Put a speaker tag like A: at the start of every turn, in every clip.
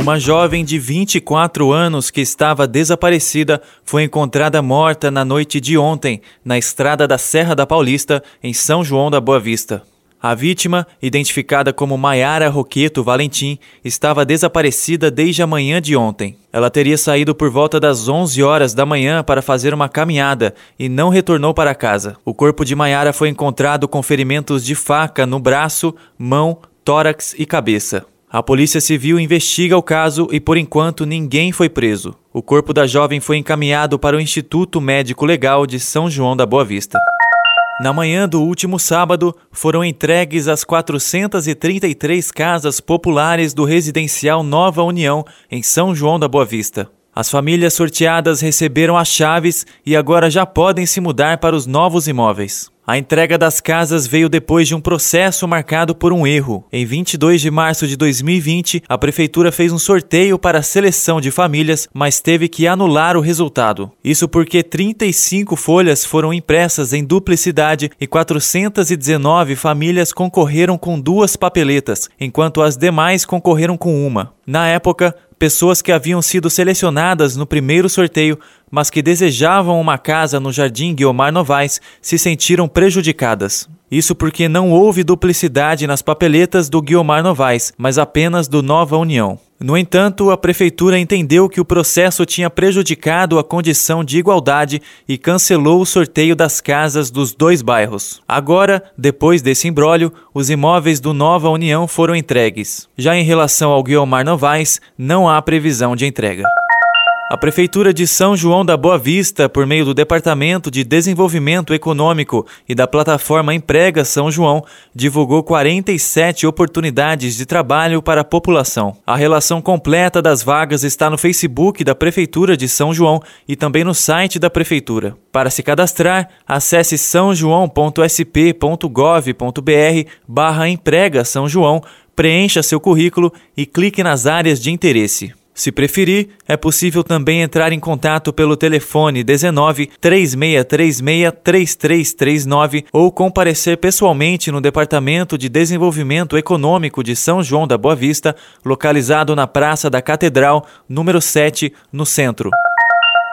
A: Uma jovem de 24 anos que estava desaparecida foi encontrada morta na noite de ontem, na estrada da Serra da Paulista, em São João da Boa Vista. A vítima, identificada como Maiara Roqueto Valentim, estava desaparecida desde a manhã de ontem. Ela teria saído por volta das 11 horas da manhã para fazer uma caminhada e não retornou para casa. O corpo de Maiara foi encontrado com ferimentos de faca no braço, mão, tórax e cabeça. A Polícia Civil investiga o caso e, por enquanto, ninguém foi preso. O corpo da jovem foi encaminhado para o Instituto Médico Legal de São João da Boa Vista. Na manhã do último sábado, foram entregues as 433 casas populares do residencial Nova União, em São João da Boa Vista. As famílias sorteadas receberam as chaves e agora já podem se mudar para os novos imóveis. A entrega das casas veio depois de um processo marcado por um erro. Em 22 de março de 2020, a prefeitura fez um sorteio para a seleção de famílias, mas teve que anular o resultado. Isso porque 35 folhas foram impressas em duplicidade e 419 famílias concorreram com duas papeletas, enquanto as demais concorreram com uma. Na época, pessoas que haviam sido selecionadas no primeiro sorteio, mas que desejavam uma casa no Jardim Guiomar Novaes, se sentiram prejudicadas. Isso porque não houve duplicidade nas papeletas do Guiomar Novaes, mas apenas do Nova União. No entanto, a prefeitura entendeu que o processo tinha prejudicado a condição de igualdade e cancelou o sorteio das casas dos dois bairros. Agora, depois desse imbróglio, os imóveis do Nova União foram entregues. Já em relação ao Guiomar Novaes, não há previsão de entrega. A Prefeitura de São João da Boa Vista, por meio do Departamento de Desenvolvimento Econômico e da plataforma Emprega São João, divulgou 47 oportunidades de trabalho para a população. A relação completa das vagas está no Facebook da Prefeitura de São João e também no site da Prefeitura. Para se cadastrar, acesse sãojoão.sp.gov.br barra Emprega São João, preencha seu currículo e clique nas áreas de interesse. Se preferir, é possível também entrar em contato pelo telefone 19 3636 3339 ou comparecer pessoalmente no Departamento de Desenvolvimento Econômico de São João da Boa Vista, localizado na Praça da Catedral, número 7, no centro.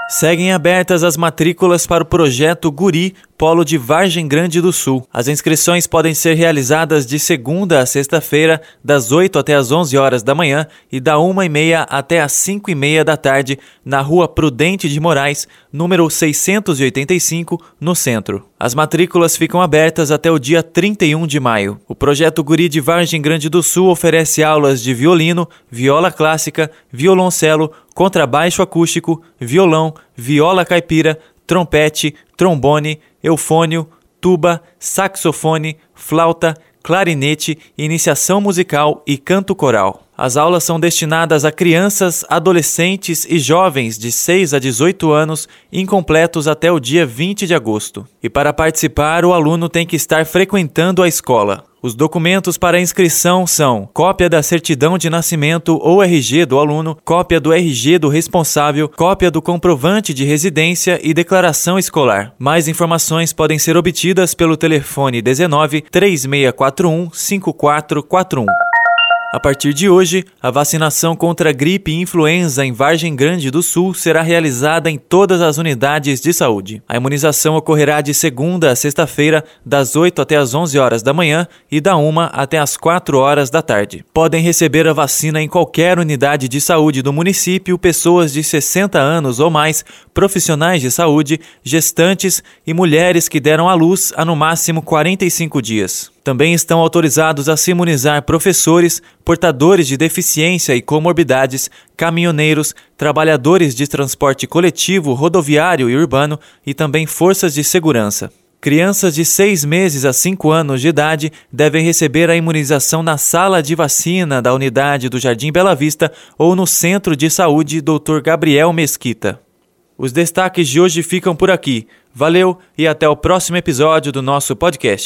A: Seguem abertas as matrículas para o projeto Guri Polo de Vargem Grande do Sul. As inscrições podem ser realizadas de segunda a sexta-feira, das 8 até as 11 horas da manhã e da 1 e meia até as 5 e meia da tarde, na rua Prudente de Moraes, número 685, no centro. As matrículas ficam abertas até o dia 31 de maio. O projeto Guri de Vargem Grande do Sul oferece aulas de violino, viola clássica, violoncelo, contrabaixo acústico, violão, viola caipira, trompete, trombone, eufônio, tuba, saxofone, flauta, clarinete, iniciação musical e canto coral. As aulas são destinadas a crianças, adolescentes e jovens de 6 a 18 anos, incompletos até o dia 20 de agosto. E para participar, o aluno tem que estar frequentando a escola. Os documentos para inscrição são cópia da certidão de nascimento ou RG do aluno, cópia do RG do responsável, cópia do comprovante de residência e declaração escolar. Mais informações podem ser obtidas pelo telefone 19 3641 5441. A partir de hoje, a vacinação contra gripe e influenza em Vargem Grande do Sul será realizada em todas as unidades de saúde. A imunização ocorrerá de segunda a sexta-feira, das 8 até as 11 horas da manhã e da 1 até as 4 horas da tarde. Podem receber a vacina em qualquer unidade de saúde do município pessoas de 60 anos ou mais, profissionais de saúde, gestantes e mulheres que deram à luz há no máximo 45 dias. Também estão autorizados a se imunizar professores, portadores de deficiência e comorbidades, caminhoneiros, trabalhadores de transporte coletivo, rodoviário e urbano e também forças de segurança. Crianças de 6 meses a 5 anos de idade devem receber a imunização na sala de vacina da unidade do Jardim Bela Vista ou no Centro de Saúde Dr. Gabriel Mesquita. Os destaques de hoje ficam por aqui. Valeu e até o próximo episódio do nosso podcast.